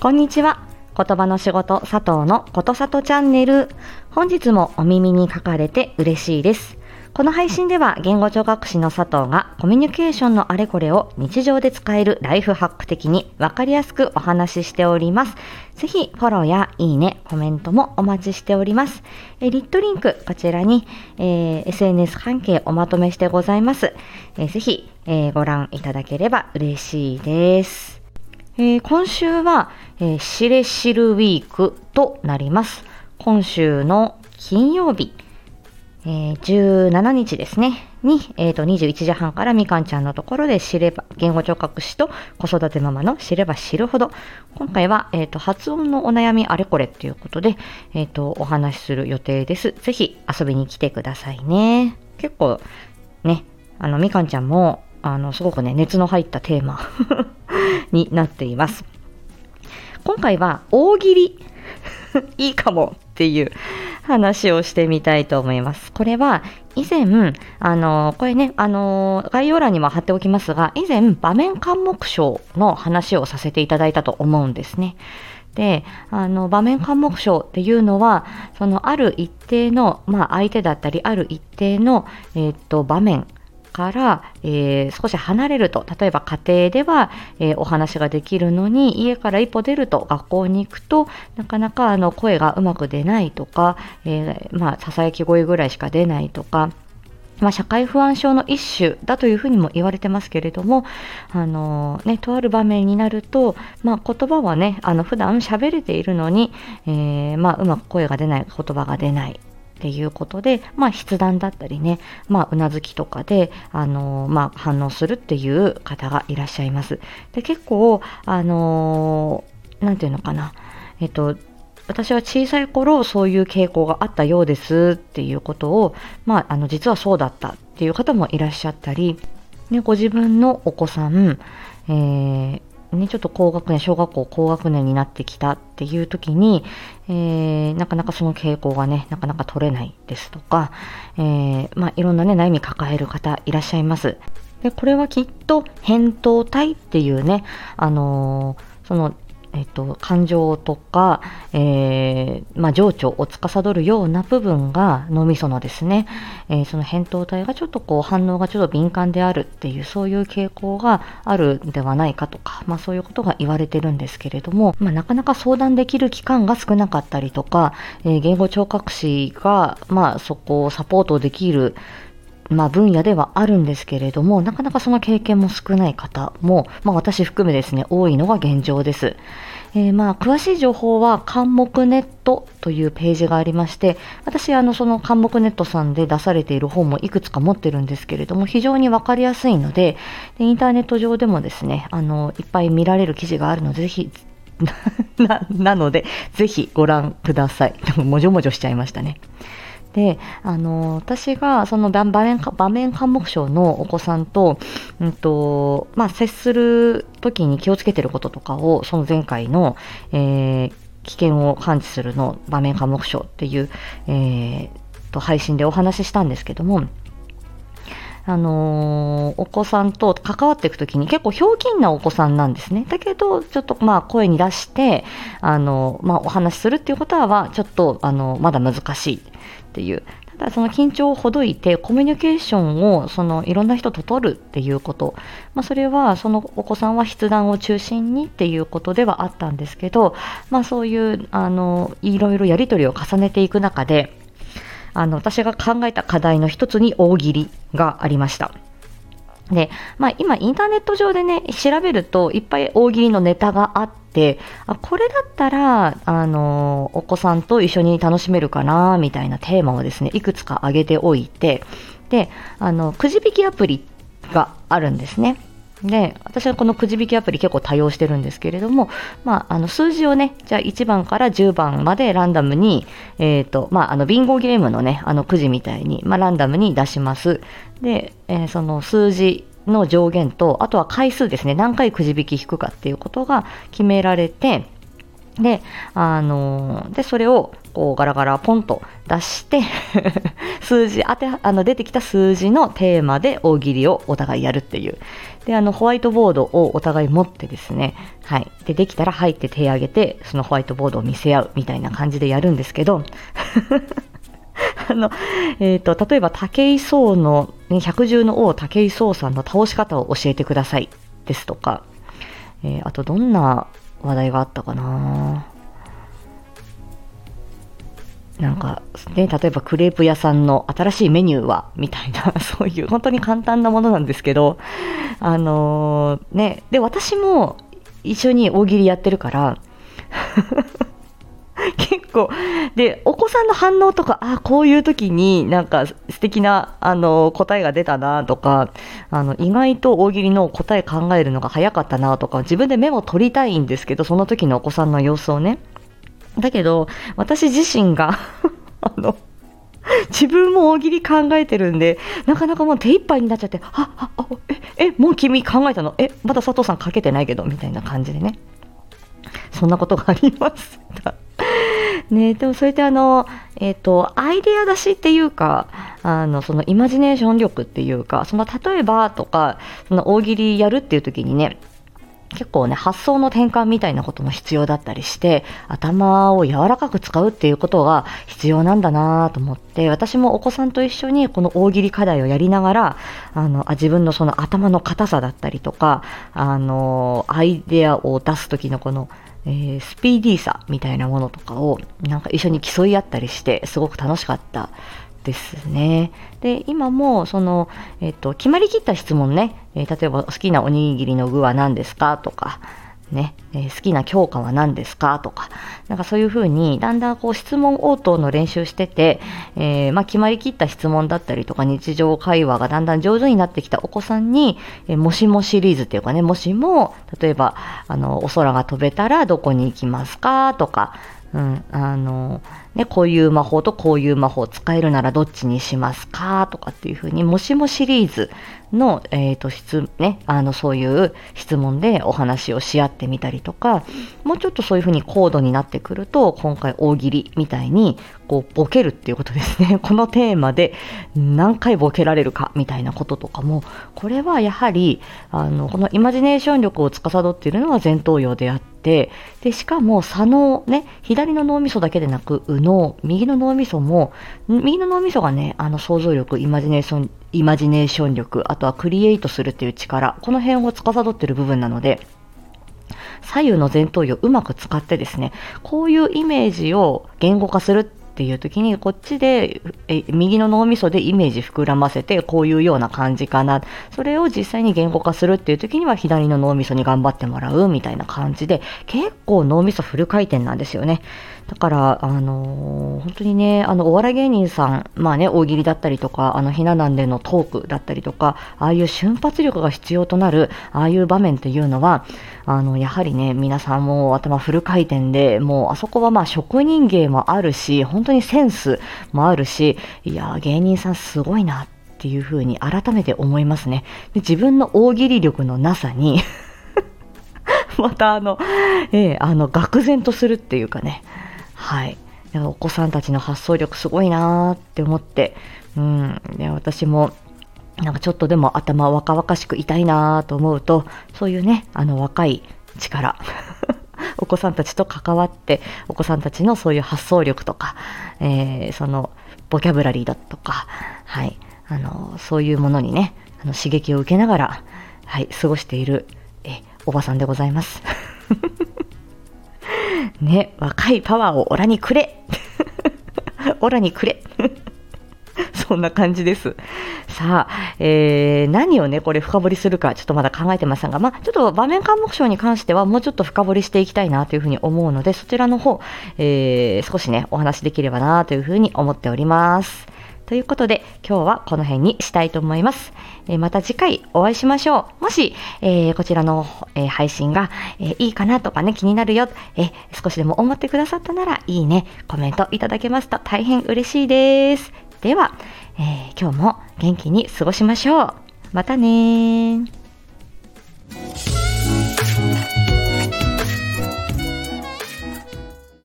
こんにちは。言葉の仕事佐藤のことさとチャンネル。本日もお耳に書かれて嬉しいです。この配信では言語聴覚士の佐藤がコミュニケーションのあれこれを日常で使えるライフハック的にわかりやすくお話ししております。ぜひフォローやいいね、コメントもお待ちしております。えリットリンク、こちらに、えー、SNS 関係おまとめしてございます。えー、ぜひ、えー、ご覧いただければ嬉しいです。えー、今週は、えー、シレシルウィークとなります。今週の金曜日、えー、17日ですね、に、えーと、21時半からみかんちゃんのところで知れば、言語聴覚士と子育てママの知れば知るほど、今回は、えーと、発音のお悩みあれこれということで、えーと、お話しする予定です。ぜひ遊びに来てくださいね。結構ね、あのみかんちゃんもあのすごくね熱の入ったテーマ になっています。今回は大喜利 いいかもっていう話をしてみたいと思います。これは以前、あの、これね、あの、概要欄にも貼っておきますが、以前、場面監目賞の話をさせていただいたと思うんですね。で、あの、場面監目賞っていうのは、そのある一定の、まあ、相手だったり、ある一定の、えー、っと、場面から、えー、少し離れると。例えば家庭では、えー、お話ができるのに家から一歩出ると。学校に行くとなかなかあの声がうまく出ないとか、えー、まあ、ささやき声ぐらいしか出ないとか。まあ、社会不安症の一種だというふうにも言われてますけれども、あのね、とある場面になると、まあ、言葉はね、あの普段喋れているのに、えー、まあ、うまく声が出ない、言葉が出ない、っていうことで、まあ、筆談だったりね、まあ、うなずきとかで、あのー、まあ、反応するっていう方がいらっしゃいます。で、結構、あのー、なんていうのかな、えっと、私は小さい頃そういう傾向があったようですっていうことを、まあ、あの実はそうだったっていう方もいらっしゃったり、ね、ご自分のお子さん、えー、ね、ちょっと高学年、小学校高学年になってきたっていう時に、えー、なかなかその傾向がね、なかなか取れないですとか、えー、まあ、いろんなね、悩み抱える方いらっしゃいます。で、これはきっと、扁桃体っていうね、あのー、そのえっと、感情とか、えー、まあ、情緒を司るような部分が脳みそのですね、えー、その扁桃体がちょっとこう反応がちょっと敏感であるっていうそういう傾向があるんではないかとか、まあ、そういうことが言われてるんですけれども、まあ、なかなか相談できる期間が少なかったりとか、えー、言語聴覚士が、まあ、そこをサポートできるまあ、分野ではあるんですけれども、なかなかその経験も少ない方も、まあ、私含めですね、多いのが現状です。えー、まあ、詳しい情報は、関目ネットというページがありまして、私、あの、その関目ネットさんで出されている本もいくつか持ってるんですけれども、非常にわかりやすいのでで、インターネット上でもですね、あの、いっぱい見られる記事があるので、ぜひ、な、なので、ぜひご覧ください。もじょもじょしちゃいましたね。であの私がその場面場面科目賞のお子さんと,、うんとまあ、接する時に気をつけてることとかをその前回の、えー、危険を感知するの場面科目賞っていう、えー、と配信でお話ししたんですけどもあのー、お子さんと関わっていくときに結構ひょうきんなお子さんなんですね。だけど、ちょっとまあ声に出して、あのー、まあお話しするっていうことは、ちょっと、あのー、まだ難しい。っていう。ただその緊張をほどいてコミュニケーションをそのいろんな人と取るっていうこと、まあ、それはそのお子さんは筆談を中心にっていうことではあったんですけど、まあ、そういうあのいろいろやり取りを重ねていく中であの私が考えた課題の一つに大喜利がありました。で、まあ、今インターネット上でね調べるといっぱい大喜利のネタがあってあこれだったらあのお子さんと一緒に楽しめるかなみたいなテーマをですねいくつか挙げておいてであのくじ引きアプリがあるんですね。で私はこのくじ引きアプリ結構多用してるんですけれども、まあ、あの数字をねじゃあ1番から10番までランダムに、えーとまあ、あのビンゴゲームのねあのくじみたいに、まあ、ランダムに出します。で、えー、その数字の上限とあとは回数ですね。何回くじ引き引くかっていうことが決められてであのでそれをこうガラガラポンと出して 数字当てあの出てきた数字のテーマで大喜利をお互いやるっていう。であのホワイトボードをお互い持ってですねはい。でできたら入って手を挙げてそのホワイトボードを見せ合うみたいな感じでやるんですけど あの、えっ、ー、と、例えば武井壮の、ね、百獣の王武井壮さんの倒し方を教えてくださいですとか、えー、あとどんな話題があったかな。なんか、ね、例えばクレープ屋さんの新しいメニューはみたいな、そういう本当に簡単なものなんですけど、あのー、ね、で、私も一緒に大喜利やってるから 結構、で、お子さんの反応とか、あこういう時になんか素敵な、あの、答えが出たなとか、あの、意外と大喜利の答え考えるのが早かったなとか、自分でメモ取りたいんですけど、その時のお子さんの様子をね。だけど、私自身が あの、自分も大喜利考えてるんで、なかなかもう手一杯になっちゃって、あ、あ、あ、え、え、もう君考えたの？え、まだ佐藤さんかけてないけど、みたいな感じでね。そんなことがあります。ね、でもそれってあの、えっ、ー、と、アイデア出しっていうか、あの、そのイマジネーション力っていうか、その例えばとか、その大喜利やるっていう時にね、結構ね、発想の転換みたいなことも必要だったりして、頭を柔らかく使うっていうことが必要なんだなと思って、私もお子さんと一緒にこの大喜利課題をやりながら、あの、あ自分のその頭の硬さだったりとか、あの、アイデアを出す時のこの、えー、スピーディーさみたいなものとかをなんか一緒に競い合ったりしてすごく楽しかったですね。で、今も、その、えっ、と、決まりきった質問ね、えー、例えば好きなおにぎりの具は何ですか？とか、ね、えー、好きな教科は何ですか？とか、なんかそういうふうに、だんだんこう質問応答の練習してて、えー、まあ、決まりきった質問だったりとか、日常会話がだんだん上手になってきたお子さんに、えー、もしもシリーズっていうかね、もしも、例えば、あの、お空が飛べたらどこに行きますか？とか、うん、あの、ね、こういう魔法とこういう魔法使えるならどっちにしますかとかっていうふうに、もしもシリーズの、えっ、ー、と、質、ね、あの、そういう質問でお話をし合ってみたりとか、もうちょっとそういうふうに高度になってくると、今回大喜利みたいに、こう、ボケるっていうことですね。このテーマで何回ボケられるかみたいなこととかも、これはやはり、あの、このイマジネーション力を司っているのは前頭葉であって、で、しかも左脳、ね、左の脳みそだけでなく、右脳、右の脳みそも、右の脳みそがね、あの想像力、イマジネーション、イマジネーション力、あとはクリエイトするっていう力、この辺を司っている部分なので、左右の前頭葉をうまく使ってですね、こういうイメージを言語化するっていう時にこっちでえ右の脳みそでイメージ膨らませてこういうような感じかな。それを実際に言語化するっていう時には左の脳みそに頑張ってもらうみたいな感じで結構脳みそフル回転なんですよね。だから、あのー、本当にね、あの、お笑い芸人さん、まあね、大喜利だったりとか、あの、ひな壇でのトークだったりとか、ああいう瞬発力が必要となる、ああいう場面っていうのは、あの、やはりね、皆さんも頭フル回転で、もう、あそこはまあ、職人芸もあるし、本当にセンスもあるし、いや、芸人さんすごいなっていうふうに改めて思いますね。で自分の大喜利力のなさに またあの、ええあの、愕然とするっていうかね、はい。お子さんたちの発想力すごいなーって思って、うん、で私もなんかちょっとでも頭若々しくいたいなと思うと、そういうね、あの若い力、お子さんたちと関わって、お子さんたちのそういう発想力とか、えー、そのボキャブラリーだとか、はい、あの、そういうものにね、あの刺激を受けながら、はい、過ごしている、え、おばさんでございます。ね、若いパワーをオラにくれ オラにくれそんな感じです。さあ、えー、何をね、これ深掘りするか、ちょっとまだ考えてませんが、まあ、ちょっと場面監目症に関しては、もうちょっと深掘りしていきたいなというふうに思うので、そちらの方、えー、少しね、お話できればなというふうに思っております。ということで、今日はこの辺にしたいと思います。えー、また次回お会いしましょう。もし、えー、こちらの、えー、配信が、えいいかなとかね、気になるよ、え少しでも思ってくださったなら、いいね、コメントいただけますと大変嬉しいです。では、え今日も元気に過ごしましょう。またね